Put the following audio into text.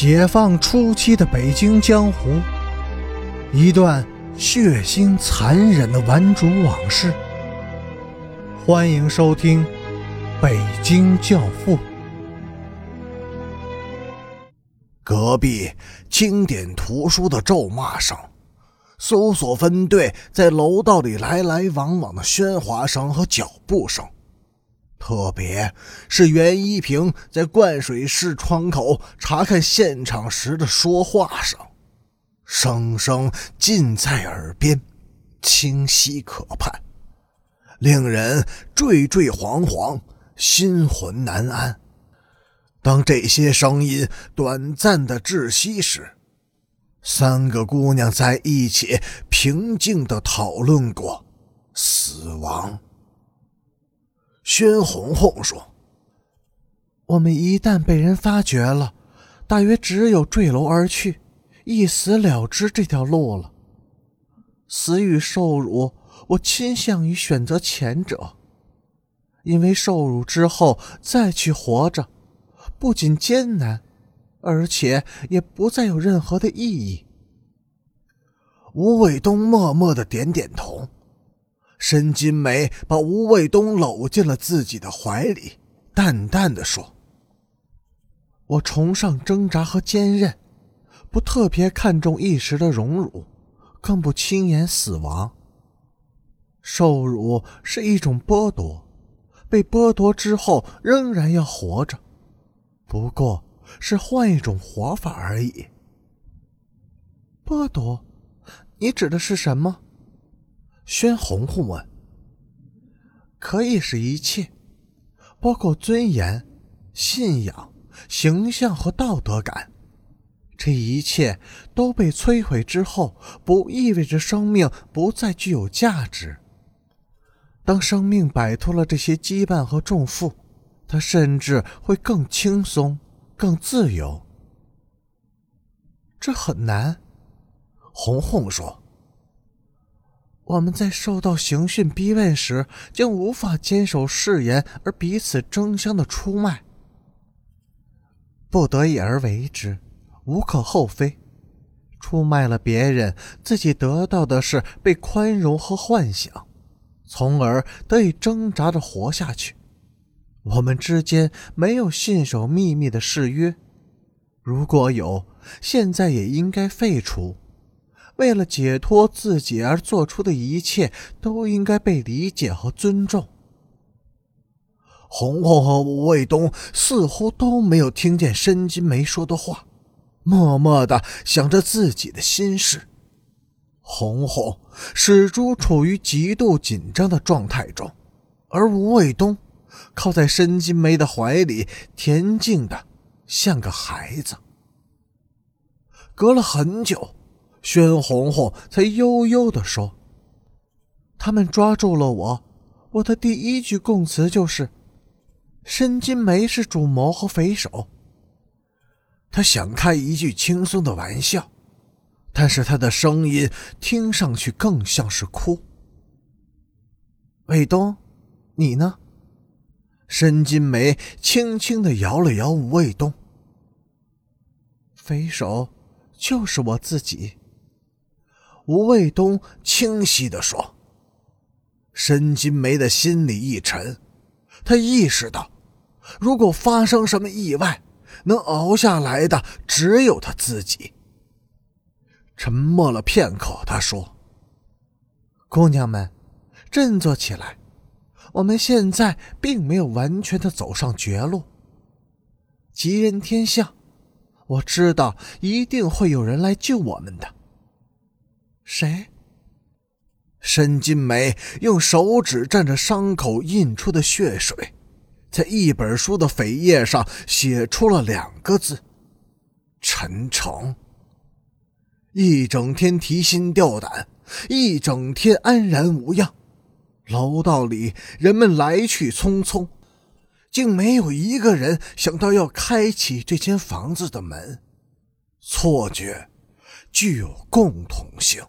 解放初期的北京江湖，一段血腥残忍的顽主往事。欢迎收听《北京教父》。隔壁经典图书的咒骂声，搜索分队在楼道里来来往往的喧哗声和脚步声。特别是袁一平在灌水室窗口查看现场时的说话声，声声近在耳边，清晰可盼，令人惴惴惶惶，心魂难安。当这些声音短暂的窒息时，三个姑娘在一起平静的讨论过死亡。宣红红说：“我们一旦被人发觉了，大约只有坠楼而去，一死了之这条路了。死与受辱，我倾向于选择前者，因为受辱之后再去活着，不仅艰难，而且也不再有任何的意义。”吴伟东默默的点点头。申金梅把吴卫东搂进了自己的怀里，淡淡的说：“我崇尚挣扎和坚韧，不特别看重一时的荣辱，更不轻言死亡。受辱是一种剥夺，被剥夺之后仍然要活着，不过是换一种活法而已。剥夺，你指的是什么？”宣红红问：“可以是一切，包括尊严、信仰、形象和道德感。这一切都被摧毁之后，不意味着生命不再具有价值。当生命摆脱了这些羁绊和重负，它甚至会更轻松、更自由。这很难。”红红说。我们在受到刑讯逼问时，将无法坚守誓言而彼此争相的出卖，不得已而为之，无可厚非。出卖了别人，自己得到的是被宽容和幻想，从而得以挣扎着活下去。我们之间没有信守秘密的誓约，如果有，现在也应该废除。为了解脱自己而做出的一切，都应该被理解和尊重。红红和吴卫东似乎都没有听见申金梅说的话，默默的想着自己的心事。红红始终处于极度紧张的状态中，而吴卫东靠在申金梅的怀里，恬静的像个孩子。隔了很久。宣红红才悠悠地说：“他们抓住了我，我的第一句供词就是：‘申金梅是主谋和匪首。’他想开一句轻松的玩笑，但是他的声音听上去更像是哭。卫东，你呢？”申金梅轻轻的摇了摇吴卫东。匪首就是我自己。吴卫东清晰地说：“申金梅的心里一沉，他意识到，如果发生什么意外，能熬下来的只有他自己。”沉默了片刻，他说：“姑娘们，振作起来，我们现在并没有完全的走上绝路。吉人天相，我知道一定会有人来救我们的。”谁？申金梅用手指蘸着伤口印出的血水，在一本书的扉页上写出了两个字：“陈诚。”一整天提心吊胆，一整天安然无恙。楼道里人们来去匆匆，竟没有一个人想到要开启这间房子的门。错觉具有共同性。